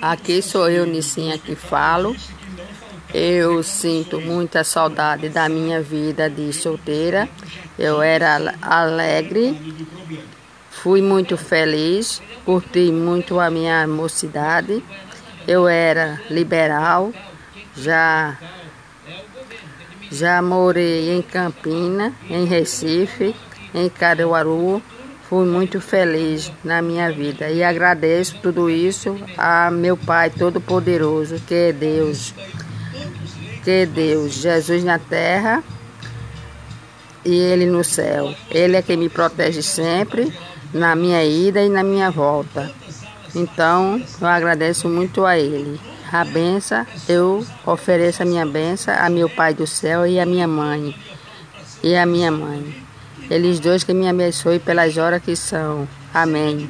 Aqui sou eu, Nicinha, que falo. Eu sinto muita saudade da minha vida de solteira. Eu era alegre, fui muito feliz, curti muito a minha mocidade. Eu era liberal, já já morei em Campina, em Recife, em Caruaru, Fui muito feliz na minha vida e agradeço tudo isso a meu Pai Todo-Poderoso, que é Deus, que é Deus, Jesus na terra e Ele no céu. Ele é quem me protege sempre na minha ida e na minha volta. Então, eu agradeço muito a Ele. A benção, eu ofereço a minha benção a meu Pai do céu e a minha mãe. E a minha mãe. Eles dois que me abençoe pelas horas que são. Amém.